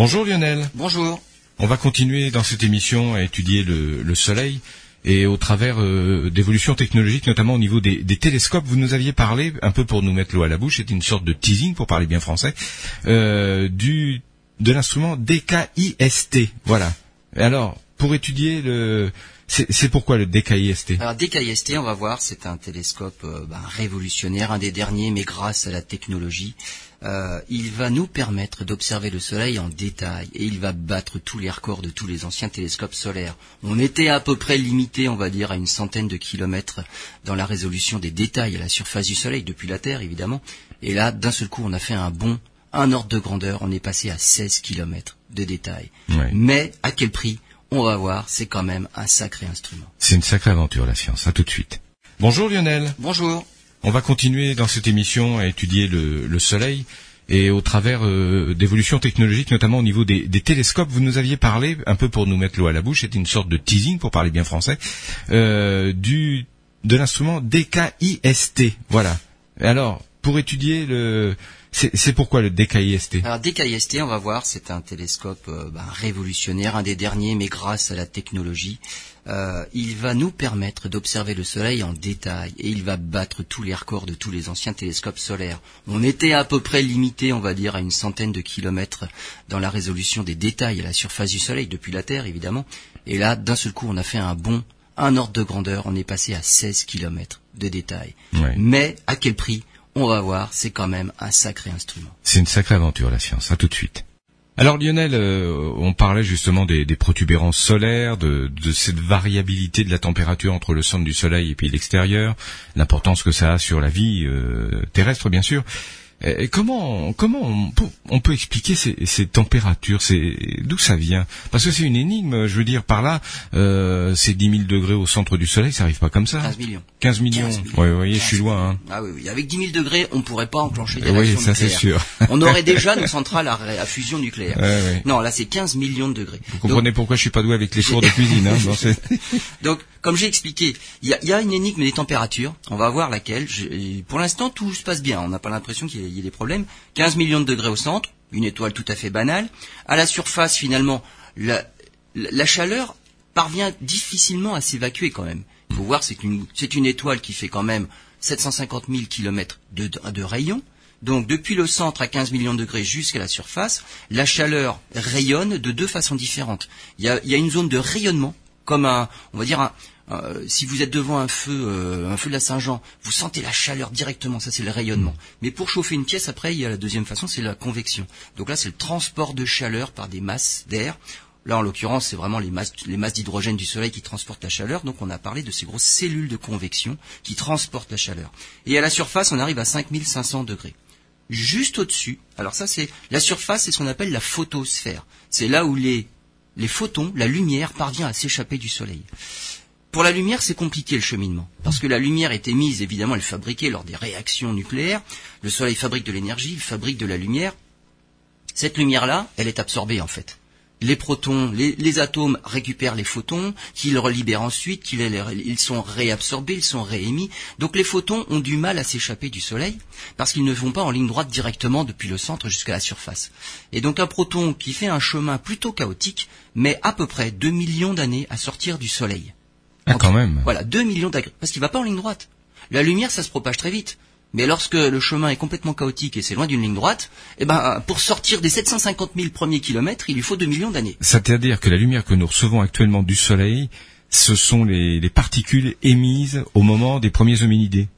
Bonjour Lionel. Bonjour. On va continuer dans cette émission à étudier le, le Soleil et au travers euh, d'évolutions technologiques, notamment au niveau des, des, télescopes. Vous nous aviez parlé, un peu pour nous mettre l'eau à la bouche, c'était une sorte de teasing, pour parler bien français, euh, du de l'instrument DKIST. Voilà. Alors, pour étudier le... C'est pourquoi le DKIST Alors DKIST, on va voir, c'est un télescope euh, ben, révolutionnaire, un des derniers, mais grâce à la technologie, euh, il va nous permettre d'observer le Soleil en détail et il va battre tous les records de tous les anciens télescopes solaires. On était à peu près limité, on va dire, à une centaine de kilomètres dans la résolution des détails à la surface du Soleil, depuis la Terre évidemment. Et là, d'un seul coup, on a fait un bond, un ordre de grandeur, on est passé à 16 kilomètres de détails. Mais à quel prix? On va voir, c'est quand même un sacré instrument. C'est une sacrée aventure, la science. À tout de suite. Bonjour Lionel. Bonjour. On va continuer dans cette émission à étudier le, le Soleil et au travers euh, d'évolutions technologiques, notamment au niveau des, des, télescopes. Vous nous aviez parlé, un peu pour nous mettre l'eau à la bouche, c'était une sorte de teasing, pour parler bien français, euh, du de l'instrument DKIST. Voilà. Alors, pour étudier le c'est pourquoi le DKIST Alors DKIST, on va voir, c'est un télescope euh, ben, révolutionnaire, un des derniers, mais grâce à la technologie, euh, il va nous permettre d'observer le Soleil en détail et il va battre tous les records de tous les anciens télescopes solaires. On était à peu près limité, on va dire, à une centaine de kilomètres dans la résolution des détails à la surface du Soleil, depuis la Terre évidemment. Et là, d'un seul coup, on a fait un bond, un ordre de grandeur, on est passé à 16 kilomètres de détails. Mais à quel prix? On va voir, c'est quand même un sacré instrument. C'est une sacrée aventure, la science. À tout de suite. Alors Lionel, euh, on parlait justement des, protubérances solaires, de, de, cette variabilité de la température entre le centre du Soleil et puis l'extérieur, l'importance que ça a sur la vie euh, terrestre, bien sûr. Et comment comment on peut, on peut expliquer ces, ces températures C'est d'où ça vient? Parce que c'est une énigme. Je veux dire par là, euh, c'est 10 000 degrés au centre du Soleil, ça arrive pas comme ça. 15 millions. 15 millions. 15 millions. Ouais, vous voyez, je suis loin. Hein. Ah oui, oui. Avec 10 000 degrés, on pourrait pas enclencher des oui, ça c'est sûr. on aurait déjà nos centrales à, à fusion nucléaire. Ouais, ouais. Non, là c'est 15 millions de degrés. Vous comprenez pourquoi je suis pas doué avec les fours de cuisine. Hein, Donc, comme j'ai expliqué, il y a, y a, une énigme des températures. On va voir laquelle. Je, pour l'instant, tout se passe bien. On n'a pas l'impression qu'il y, y ait des problèmes. 15 millions de degrés au centre, une étoile tout à fait banale. À la surface, finalement, la, chaleur parvient difficilement à s'évacuer quand même. Il faut voir, c'est une, une étoile qui fait quand même 750 000 kilomètres de, de rayon. Donc depuis le centre à 15 millions de degrés jusqu'à la surface, la chaleur rayonne de deux façons différentes. Il y a, il y a une zone de rayonnement, comme un, on va dire un, euh, si vous êtes devant un feu, euh, un feu de la Saint-Jean, vous sentez la chaleur directement, ça c'est le rayonnement. Mais pour chauffer une pièce, après, il y a la deuxième façon, c'est la convection. Donc là, c'est le transport de chaleur par des masses d'air. Là, en l'occurrence, c'est vraiment les masses, les masses d'hydrogène du Soleil qui transportent la chaleur. Donc, on a parlé de ces grosses cellules de convection qui transportent la chaleur. Et à la surface, on arrive à 5500 degrés. Juste au-dessus, alors ça, c'est la surface, c'est ce qu'on appelle la photosphère. C'est là où les, les photons, la lumière, parvient à s'échapper du Soleil. Pour la lumière, c'est compliqué le cheminement, parce que la lumière est émise, évidemment, elle est fabriquée lors des réactions nucléaires. Le Soleil fabrique de l'énergie, il fabrique de la lumière. Cette lumière-là, elle est absorbée en fait. Les protons, les, atomes récupèrent les photons, qu'ils relibèrent ensuite, qu'ils ils sont réabsorbés, ils sont réémis. Donc les photons ont du mal à s'échapper du Soleil, parce qu'ils ne vont pas en ligne droite directement depuis le centre jusqu'à la surface. Et donc un proton qui fait un chemin plutôt chaotique met à peu près 2 millions d'années à sortir du Soleil. Ah, quand même. Voilà, 2 millions d'agrès. Parce qu'il va pas en ligne droite. La lumière, ça se propage très vite. Mais lorsque le chemin est complètement chaotique et c'est loin d'une ligne droite, eh ben, pour sortir des 750 000 premiers kilomètres, il lui faut 2 millions d'années. C'est-à-dire que la lumière que nous recevons actuellement du Soleil, ce sont les, les particules émises au moment des premiers hominidés.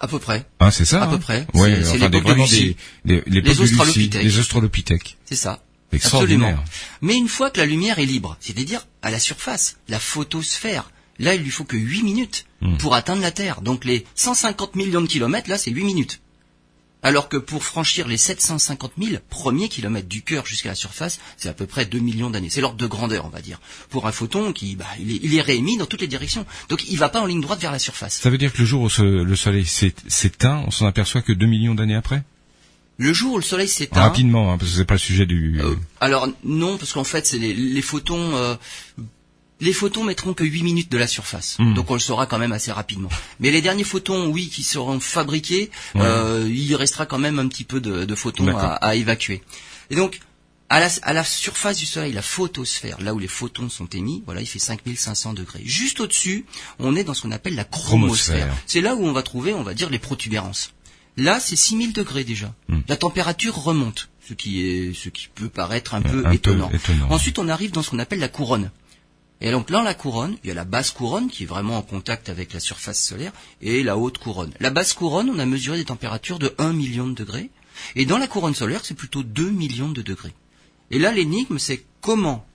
À peu près. Ah, c'est ça. À hein peu près. Ouais, c'est enfin, des, vraiment des, les, les, les australopithèques. Les australopithèques. C'est ça. Absolument. Mais une fois que la lumière est libre, c'est-à-dire à la surface, la photosphère, là il lui faut que 8 minutes Hmm. pour atteindre la Terre. Donc les 150 millions de kilomètres, là c'est 8 minutes. Alors que pour franchir les 750 000 premiers kilomètres du cœur jusqu'à la surface, c'est à peu près 2 millions d'années. C'est l'ordre de grandeur, on va dire. Pour un photon qui, bah, il est, il est réémis dans toutes les directions. Donc il va pas en ligne droite vers la surface. Ça veut dire que le jour où le Soleil s'é- s'éteint, on s'en aperçoit que 2 millions d'années après? Le jour où le soleil s'éteint, Rapidement, hein, parce que c'est pas le sujet du... Euh, alors non, parce qu'en fait, c'est les, les photons. euh, les photons mettront que 8 minutes de la surface, Hmm. donc on le saura quand même assez rapidement. Mais les derniers photons, oui, qui seront fabriqués, Ouais. euh, il restera quand même un petit peu de, de photons à, à évacuer. Et donc, À la, à la surface du Soleil, la photosphère, là où les photons sont émis, voilà, il fait 5500 degrés. Juste au-dessus, on est dans ce qu'on appelle la. Chromosphère. C'est là où on va trouver, on va dire, les protubérances. Là, c'est 6000 degrés déjà. Hmm. La température remonte, ce qui est, ce qui peut paraître un peu un peu étonnant. Ensuite, on arrive dans ce qu'on appelle la couronne. Et donc dans la couronne, il y a la basse couronne qui est vraiment en contact avec la surface solaire et la haute couronne. La basse couronne, on a mesuré des températures de 1 million de degrés. Et dans la couronne solaire, c'est plutôt 2 millions de degrés. Et là, l'énigme, c'est comment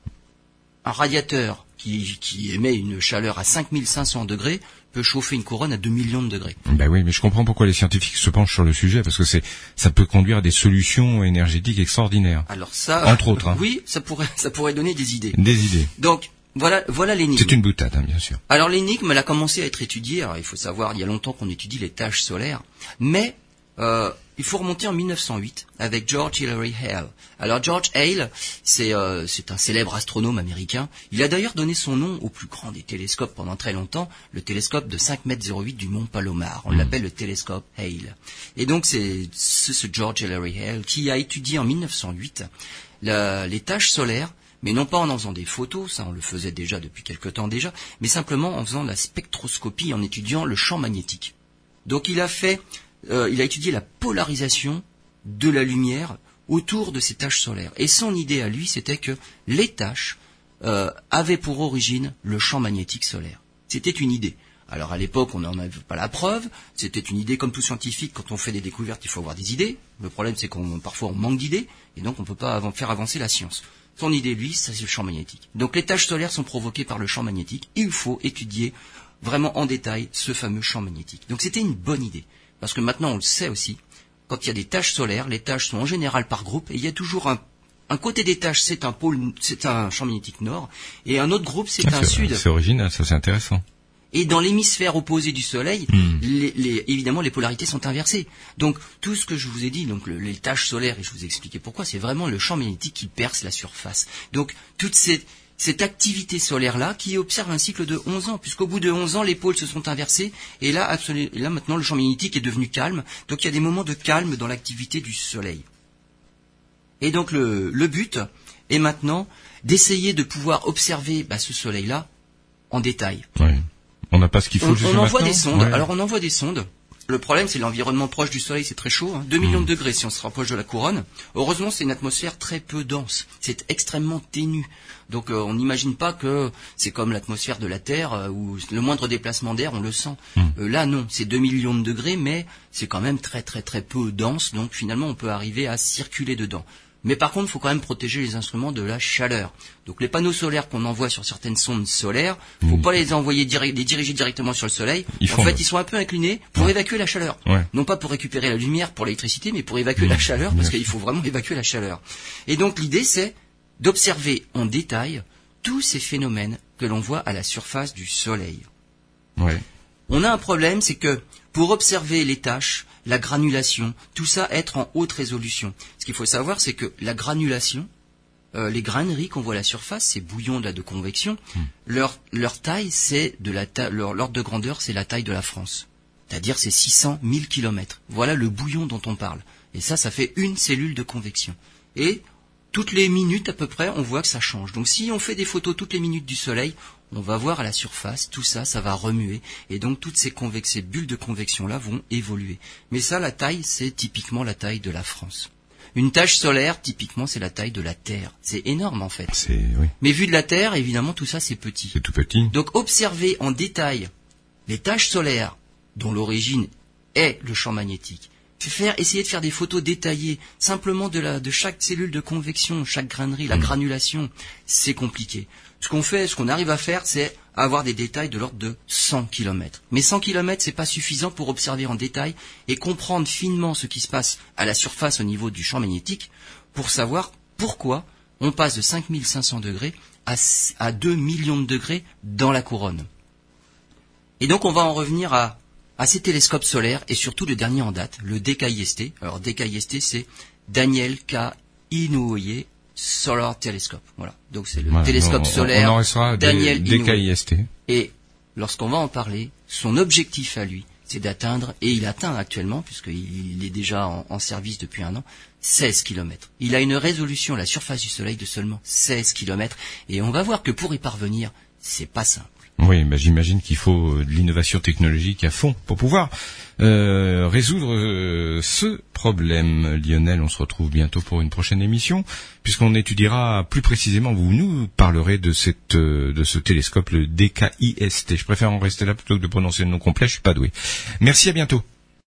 un radiateur qui, qui émet une chaleur à 5500 degrés peut chauffer une couronne à 2 millions de degrés. Ben oui, mais je comprends pourquoi les scientifiques se penchent sur le sujet, parce que c'est, ça peut conduire à des solutions énergétiques extraordinaires. Alors ça, Entre autres, hein. oui, ça pourrait, ça pourrait donner des idées. Des idées. Donc voilà, voilà l'énigme. C'est une boutade, hein, bien sûr. Alors l'énigme, elle a commencé à être étudiée. Alors il faut savoir, il y a longtemps qu'on étudie les tâches solaires, mais euh, il faut remonter en 1908 avec George Hilary Hale. Alors George Hale, c'est euh, un célèbre astronome américain. Il a d'ailleurs donné son nom au plus grand des télescopes pendant très longtemps, le télescope de 5 mètres 08 du Mont Palomar. On l'appelle le télescope Hale. Et donc c'est ce, George Hilary Hale qui a étudié en 1908 la- les tâches solaires mais non pas en en faisant des photos, ça on le faisait déjà depuis quelque temps déjà, mais simplement en faisant la spectroscopie, en étudiant le champ magnétique. Donc il a fait, euh, il a étudié la polarisation de la lumière autour de ces taches solaires. Et son idée à lui, c'était que les taches euh, avaient pour origine le champ magnétique solaire. C'était une idée. Alors à l'époque, on n'en avait pas la preuve. C'était une idée comme tout scientifique. Quand on fait des découvertes, il faut avoir des idées. Le problème, c'est qu'on parfois on manque d'idées, et donc on ne peut pas faire avancer la science. Son idée, lui, c'est le champ magnétique. Donc les taches solaires sont provoquées par le champ magnétique. Il faut étudier vraiment en détail ce fameux champ magnétique. Donc c'était une bonne idée. Parce que maintenant, on le sait aussi, quand il y a des taches solaires, les taches sont en général par groupe, et il y a toujours un, un côté des taches, c'est un pôle, c'est un champ magnétique nord, et un autre groupe, c'est Ah, un sud. C'est original, ça c'est intéressant. Et dans l'hémisphère opposé du Soleil, Hmm. les, les- évidemment, les polarités sont inversées. Donc, tout ce que je vous ai dit, donc le- les tâches solaires, et je vous ai expliqué pourquoi, c'est vraiment le champ magnétique qui perce la surface. Donc, toute cette, cette activité solaire-là, qui observe un cycle de 11 ans, puisqu'au bout de 11 ans, les pôles se sont inversés, et là, absolu- et là, maintenant, le champ magnétique est devenu calme. Donc, il y a des moments de calme dans l'activité du Soleil. Et donc, le, le but est maintenant d'essayer de pouvoir observer bah, ce Soleil-là en détail. Ouais. On n'a pas ce qu'il faut On, on envoie maintenant des sondes. Ouais. Alors on envoie des sondes. Le problème, c'est l'environnement proche du Soleil, c'est très chaud, hein, 2 millions de degrés si on se rapproche de la couronne. Heureusement, c'est une atmosphère très peu dense. C'est extrêmement ténu. Donc euh, on n'imagine pas que c'est comme l'atmosphère de la Terre, euh, où le moindre déplacement d'air, on le sent. Hmm. Euh, là, non, c'est 2 millions de degrés, mais c'est quand même très très très peu dense. Donc finalement, on peut arriver à circuler dedans. Mais par contre, il faut quand même protéger les instruments de la chaleur. Donc les panneaux solaires qu'on envoie sur certaines sondes solaires, faut Mm. pas les envoyer direct, les diriger directement sur le soleil. Ils en font fait, ils sont un peu inclinés pour Ouais. évacuer la chaleur. Ouais. Non pas pour récupérer la lumière pour l'électricité, mais pour évacuer la chaleur, parce qu'il faut vraiment évacuer la chaleur. Et donc l'idée, c'est d'observer en détail tous ces phénomènes que l'on voit à la surface du soleil. Ouais. On a un problème, c'est que pour observer les tâches, la granulation, tout ça être en haute résolution. Ce qu'il faut savoir, c'est que la granulation, euh, les graineries qu'on voit à la surface, ces bouillons là de convection, leur, leur taille, c'est de la ta- leur l'ordre de grandeur, c'est la taille de la France. C'est-à-dire c'est 600 000 kilomètres. Voilà le bouillon dont on parle. Et ça, ça fait une cellule de convection. Et toutes les minutes à peu près, on voit que ça change. Donc si on fait des photos toutes les minutes du soleil, on va voir à la surface, tout ça, ça va remuer. Et donc toutes ces, ces bulles de convection-là vont évoluer. Mais ça, la taille, c'est typiquement la taille de la France. Une tache solaire, typiquement, c'est la taille de la Terre. C'est énorme en fait. C'est oui, Mais vu de la Terre, évidemment, tout ça, c'est petit. c'est tout petit. Donc observer en détail les taches solaires dont l'origine est le champ magnétique. Faire, essayer de faire des photos détaillées simplement de, la, de chaque cellule de convection, chaque grainerie, la granulation, c'est compliqué. Ce qu'on fait, ce qu'on arrive à faire, c'est avoir des détails de l'ordre de 100 km. Mais 100 km, c'est pas suffisant pour observer en détail et comprendre finement ce qui se passe à la surface au niveau du champ magnétique pour savoir pourquoi on passe de 5500 degrés à, à 2 millions de degrés dans la couronne. Et donc on va en revenir à, à ces télescopes solaires et surtout le dernier en date, le DKIST. Alors DKIST c'est Daniel K. Inouye Solar Telescope. Voilà. Donc c'est le Voilà, télescope on- solaire On Daniel des Inouye. KIST. Et lorsqu'on va en parler, son objectif à lui, c'est d'atteindre, et il atteint actuellement, puisqu'il est déjà en, en, service depuis un an, 16 km. Il a une résolution, la surface du Soleil, de seulement 16 km, et on va voir que pour y parvenir, c'est pas simple. Oui, bah, j'imagine qu'il faut euh, de l'innovation technologique à fond pour pouvoir euh, résoudre euh, ce problème. Lionel, on se retrouve bientôt pour une prochaine émission, puisqu'on étudiera plus précisément, vous nous parlerez de cette de ce télescope, le DKIST. Je préfère en rester là plutôt que de prononcer le nom complet, je suis pas doué. Merci, à bientôt.